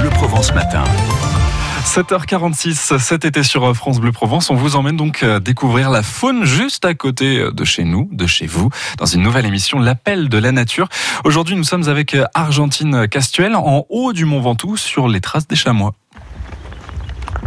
Bleu Provence Matin. 7h46 cet été sur France Bleu Provence, on vous emmène donc euh, découvrir la faune juste à côté euh, de chez nous, de chez vous, dans une nouvelle émission L'appel de la nature. Aujourd'hui, nous sommes avec euh, Argentine Castuel en haut du Mont Ventoux sur les traces des chamois.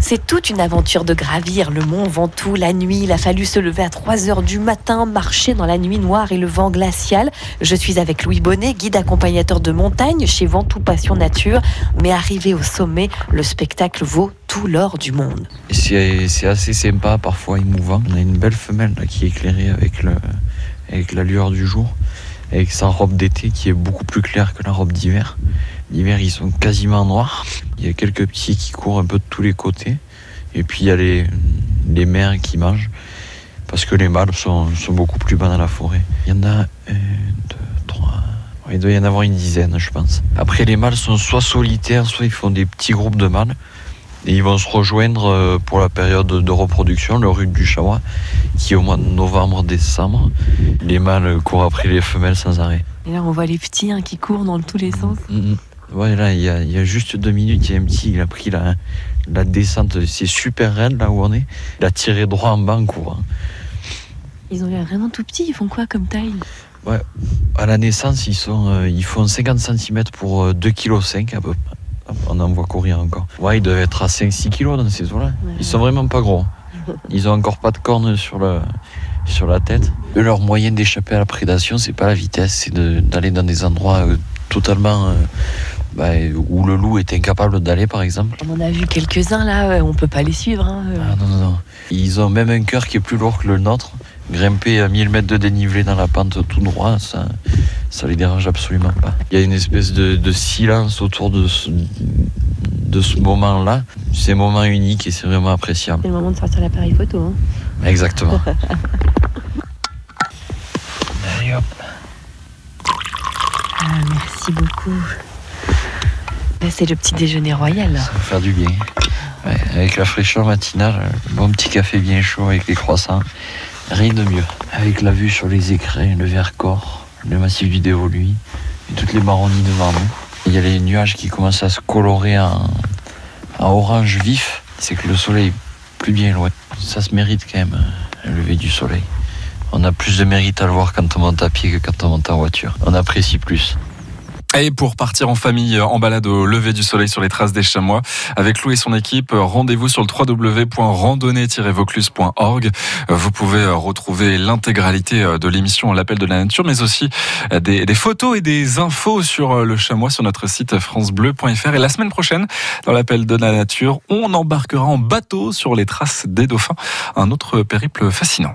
C'est toute une aventure de gravir le mont Ventoux la nuit. Il a fallu se lever à 3 heures du matin, marcher dans la nuit noire et le vent glacial. Je suis avec Louis Bonnet, guide accompagnateur de montagne chez Ventoux Passion Nature. Mais arrivé au sommet, le spectacle vaut tout l'or du monde. C'est assez sympa, parfois émouvant. On a une belle femelle qui est éclairée avec, la lueur du jour, avec sa robe d'été qui est beaucoup plus claire que la robe d'hiver. L'hiver, ils sont quasiment noirs. Il y a quelques petits qui courent un peu de tous les côtés. Et puis il y a les, les mères qui mangent. Parce que les mâles sont, beaucoup plus bas dans la forêt. Il y en a un, deux, trois. Il doit y en avoir une dizaine, je pense. Après, les mâles sont soit solitaires, soit ils font des petits groupes de mâles. Et ils vont se rejoindre euh, pour la période de reproduction, le rut du chamois, qui est au mois de novembre-décembre. Les mâles courent après les femelles sans arrêt. Et là, on voit les petits hein, qui courent dans tous les sens. Mm, mm. Ouais, là, il y a, juste deux minutes, il y a un petit, il a pris la, la descente, c'est super raide là où on est. Il a tiré droit en bas en courant. Ils ont l'air vraiment tout petits, ils font quoi comme taille? Ouais, à la naissance, ils, sont, euh, ils font 50 cm pour 2,5 kg à peu près. On en voit courir encore. Ouais, ils doivent être à 5-6 kg dans ces eaux-là. Ils sont vraiment pas gros. Ils ont encore pas de cornes sur, le, sur la tête. leur moyenne d'échapper à la prédation, c'est pas la vitesse, c'est d'aller dans des endroits euh, totalement euh, bah, où le loup est incapable d'aller, par exemple. On en a vu quelques-uns là, on peut pas les suivre. Hein, euh. ah, non, non, non. Ils ont même un cœur qui est plus lourd que le nôtre. Grimper à 1000 mètres de dénivelé dans la pente tout droit, ça, ça les dérange absolument pas. Il y a une espèce de, silence autour de ce, de ce moment-là. C'est un moment unique et c'est vraiment appréciable. C'est le moment de sortir l'appareil photo. Hein. Exactement. Allez hop. Ah, merci beaucoup c'est le petit déjeuner royal. Ça va faire du bien. avec la fraîcheur matinale, un bon petit café bien chaud avec les croissants. Rien de mieux. Avec la vue sur les écrins, le Vercors, le massif du Dévoluy et toutes les marronnies devant nous. Il y a les nuages qui commencent à se colorer en, orange vif. C'est que le soleil est plus bien loin. Ça se mérite quand même, le lever du soleil. On a plus de mérite à le voir quand on monte à pied que quand on monte en voiture. On apprécie plus. Et pour partir en famille en balade au lever du soleil sur les traces des chamois, avec Lou et son équipe, rendez-vous sur le www.randonnée-vaucluse.org. Vous pouvez retrouver l'intégralité de l'émission L'appel de la nature, mais aussi des, des, photos et des infos sur le chamois sur notre site francebleu.fr. Et la semaine prochaine, dans l'appel de la nature, on embarquera en bateau sur les traces des dauphins. Un autre périple fascinant.